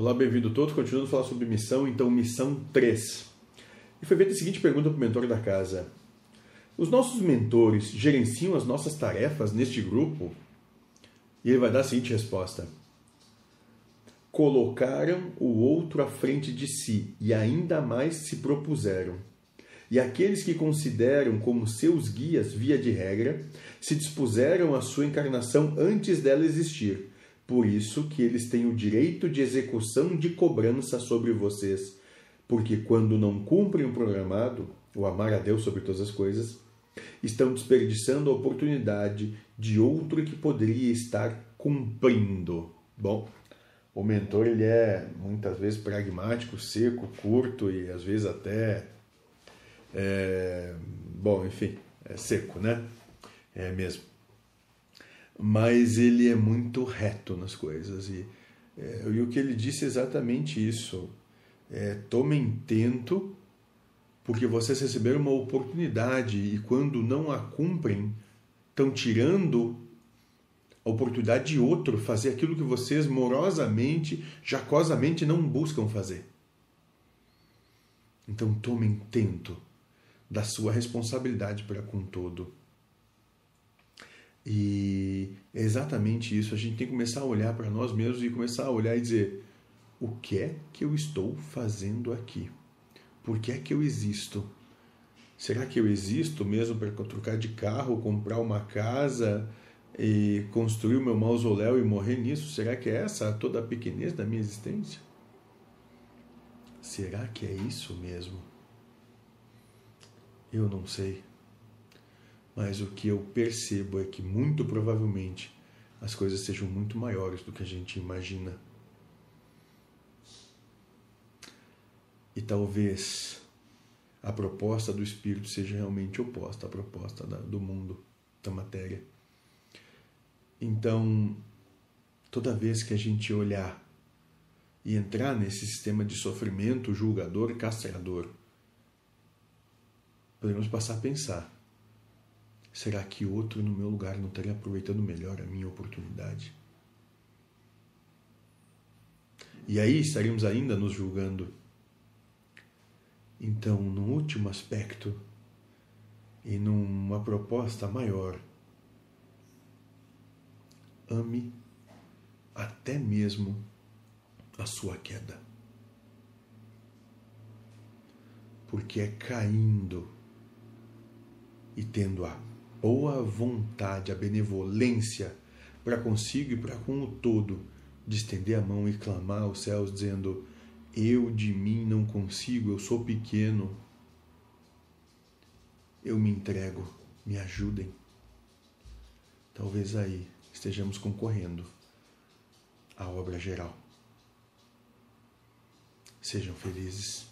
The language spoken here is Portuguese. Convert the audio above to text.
Olá, bem-vindo todos. Continuando a falar sobre missão, então, missão 3. E foi feita a seguinte pergunta para o mentor da casa: Os nossos mentores gerenciam as nossas tarefas neste grupo? E ele vai dar a seguinte resposta: Colocaram o outro à frente de si e ainda mais se propuseram. E aqueles que consideram como seus guias, via de regra, se dispuseram à sua encarnação antes dela existir por isso que eles têm o direito de execução de cobrança sobre vocês, porque quando não cumprem o programado, o amar a Deus sobre todas as coisas, estão desperdiçando a oportunidade de outro que poderia estar cumprindo. Bom, o mentor ele é muitas vezes pragmático, seco, curto e às vezes até é, bom, enfim, é seco, né? É mesmo mas ele é muito reto nas coisas. E, é, e o que ele disse é exatamente isso. É, tomem tento, porque vocês receberam uma oportunidade e quando não a cumprem, estão tirando a oportunidade de outro fazer aquilo que vocês morosamente, jacosamente não buscam fazer. Então tomem tento da sua responsabilidade para com todo. E é exatamente isso. A gente tem que começar a olhar para nós mesmos e começar a olhar e dizer: o que é que eu estou fazendo aqui? Por que é que eu existo? Será que eu existo mesmo para trocar de carro, comprar uma casa e construir o meu mausoléu e morrer nisso? Será que é essa toda a pequenez da minha existência? Será que é isso mesmo? Eu não sei mas o que eu percebo é que muito provavelmente as coisas sejam muito maiores do que a gente imagina. E talvez a proposta do Espírito seja realmente oposta à proposta do mundo, da matéria. Então, toda vez que a gente olhar e entrar nesse sistema de sofrimento julgador e castrador, podemos passar a pensar Será que outro no meu lugar não estaria aproveitando melhor a minha oportunidade? E aí estaríamos ainda nos julgando. Então, no último aspecto e numa proposta maior, ame até mesmo a sua queda. Porque é caindo e tendo a boa vontade, a benevolência para consigo e para com o todo, de estender a mão e clamar aos céus, dizendo: Eu de mim não consigo, eu sou pequeno, eu me entrego, me ajudem. Talvez aí estejamos concorrendo à obra geral. Sejam felizes.